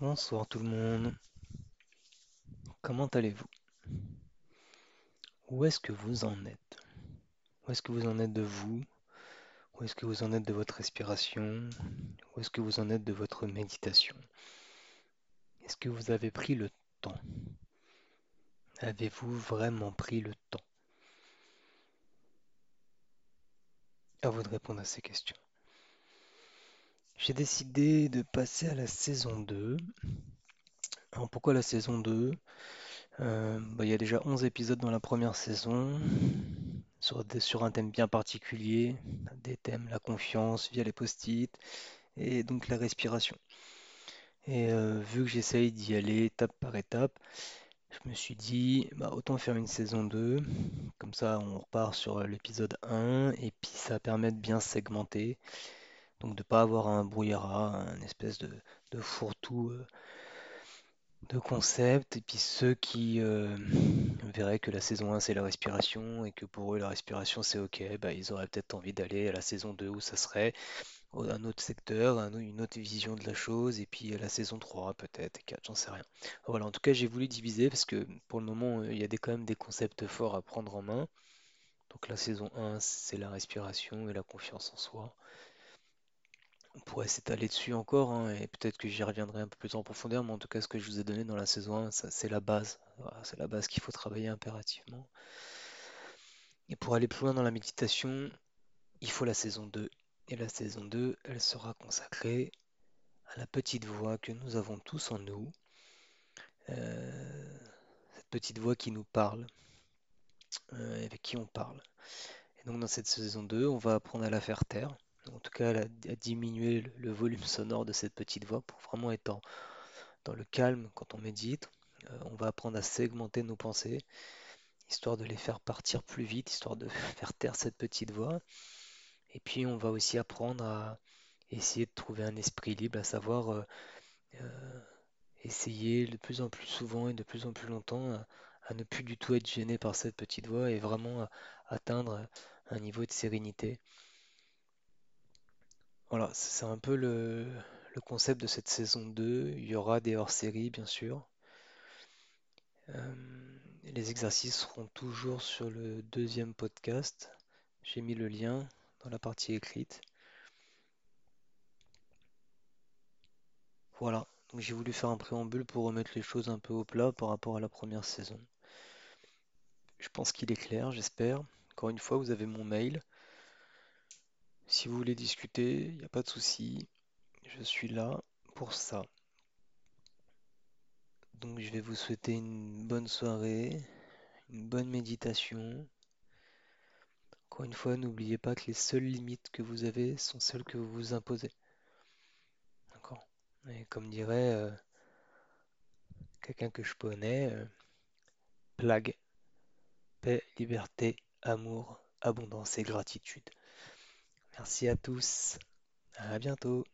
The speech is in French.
Bonsoir tout le monde, comment allez-vous? Où est-ce que vous en êtes? Où est-ce que vous en êtes de vous? Où est-ce que vous en êtes de votre respiration? Où est-ce que vous en êtes de votre méditation? Est-ce que vous avez pris le temps? Avez-vous vraiment pris le temps? À vous de répondre à ces questions. J'ai décidé de passer à la saison 2. Alors pourquoi la saison 2? Euh, bah, il y a déjà 11 épisodes dans la première saison, sur, un thème bien particulier, des thèmes, la confiance via les post-it, et donc la respiration. Et euh, vu que j'essaye d'y aller étape par étape, je me suis dit, bah, autant faire une saison 2, comme ça on repart sur l'épisode 1, et puis ça permet de bien segmenter, donc de pas avoir un brouillard, un espèce de, fourre-tout euh, de concepts, et puis ceux qui euh, verraient que la saison 1 c'est la respiration et que pour eux la respiration c'est ok, bah, ils auraient peut-être envie d'aller à la saison 2 où ça serait un autre secteur, un- une autre vision de la chose, et puis à la saison 3 peut-être, et 4, j'en sais rien. Voilà, en tout cas j'ai voulu diviser parce que pour le moment euh, il y a quand même des concepts forts à prendre en main. Donc la saison 1 c'est la respiration et la confiance en soi. On pourrait s'étaler dessus encore, hein, et peut-être que j'y reviendrai un peu plus en profondeur, mais en tout cas, ce que je vous ai donné dans la saison 1, ça, c'est la base. C'est la base qu'il faut travailler impérativement. Et pour aller plus loin dans la méditation, il faut la saison 2. Et la saison 2, elle sera consacrée à la petite voix que nous avons tous en nous. Euh, cette petite voix qui nous parle, euh, avec qui on parle. Et donc dans cette saison 2, on va apprendre à la faire taire. En tout cas, à, diminuer le, volume sonore de cette petite voix pour vraiment être dans le calme quand on médite. Euh, on va apprendre à segmenter nos pensées, histoire de les faire partir plus vite, histoire de faire taire cette petite voix. Et puis on va aussi apprendre à essayer de trouver un esprit libre, à savoir euh, euh, essayer de plus en plus souvent et de plus en plus longtemps à ne plus du tout être gêné par cette petite voix et vraiment à atteindre un niveau de sérénité. Voilà, c'est un peu le, concept de cette saison 2. Il y aura des hors-séries, bien sûr. Euh, les exercices seront toujours sur le deuxième podcast. J'ai mis le lien dans la partie écrite. Voilà, donc j'ai voulu faire un préambule pour remettre les choses un peu au plat par rapport à la première saison. Je pense qu'il est clair, j'espère. Encore une fois, vous avez mon mail. Si vous voulez discuter, il n'y a pas de souci. Je suis là pour ça. Donc je vais vous souhaiter une bonne soirée, une bonne méditation. Encore une fois, n'oubliez pas que les seules limites que vous avez sont celles que vous vous imposez. D'accord? Et comme dirait euh, quelqu'un que je connais, euh, plague, paix, liberté, amour, abondance et gratitude. Merci à tous. À bientôt.